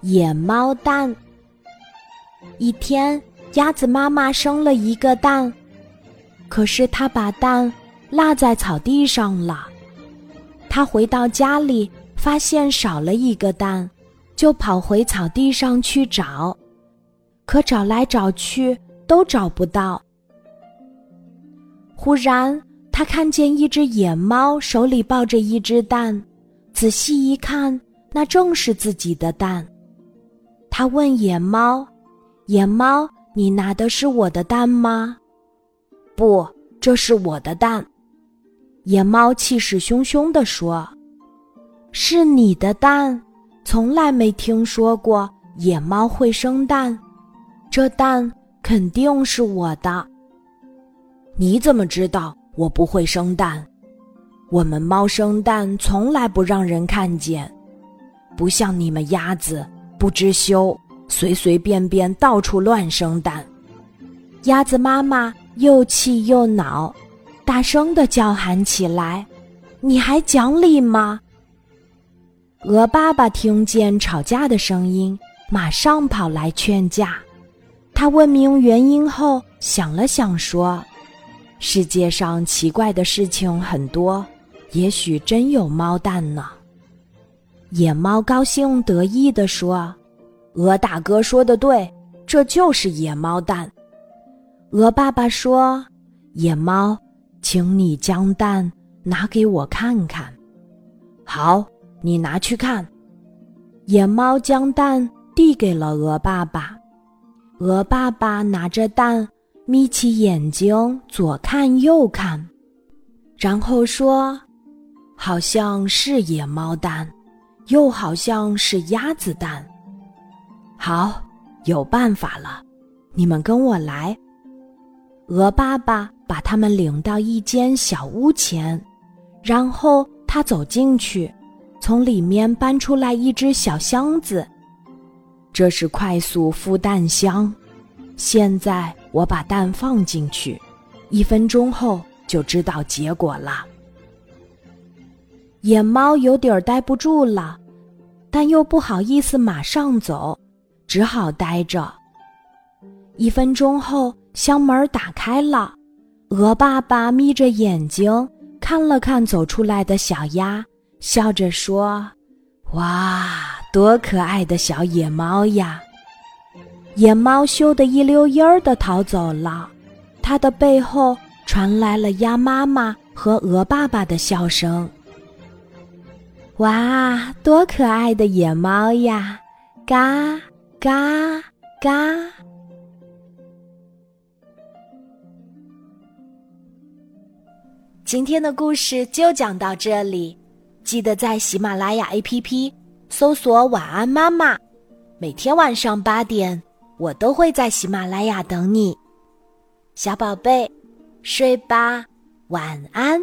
野猫蛋。一天，鸭子妈妈生了一个蛋，可是它把蛋落在草地上了。它回到家里，发现少了一个蛋，就跑回草地上去找，可找来找去都找不到。忽然，他看见一只野猫手里抱着一只蛋，仔细一看，那正是自己的蛋。他问野猫：“野猫，你拿的是我的蛋吗？”“不，这是我的蛋。”野猫气势汹汹地说：“是你的蛋？从来没听说过野猫会生蛋，这蛋肯定是我的。”你怎么知道我不会生蛋？我们猫生蛋从来不让人看见，不像你们鸭子不知羞，随随便便到处乱生蛋。鸭子妈妈又气又恼，大声的叫喊起来：“你还讲理吗？”鹅爸爸听见吵架的声音，马上跑来劝架。他问明原因后，想了想说。世界上奇怪的事情很多，也许真有猫蛋呢。野猫高兴得意地说：“鹅大哥说的对，这就是野猫蛋。”鹅爸爸说：“野猫，请你将蛋拿给我看看。”好，你拿去看。野猫将蛋递给了鹅爸爸，鹅爸爸拿着蛋。眯起眼睛，左看右看，然后说：“好像是野猫蛋，又好像是鸭子蛋。好，有办法了，你们跟我来。”鹅爸爸把他们领到一间小屋前，然后他走进去，从里面搬出来一只小箱子，这是快速孵蛋箱。现在。我把蛋放进去，一分钟后就知道结果了。野猫有点待不住了，但又不好意思马上走，只好待着。一分钟后，箱门打开了，鹅爸爸眯着眼睛看了看走出来的小鸭，笑着说：“哇，多可爱的小野猫呀！”野猫羞得一溜烟儿的逃走了，它的背后传来了鸭妈妈和鹅爸爸的笑声。哇，多可爱的野猫呀！嘎嘎嘎！今天的故事就讲到这里，记得在喜马拉雅 APP 搜索“晚安妈妈”，每天晚上八点。我都会在喜马拉雅等你，小宝贝，睡吧，晚安。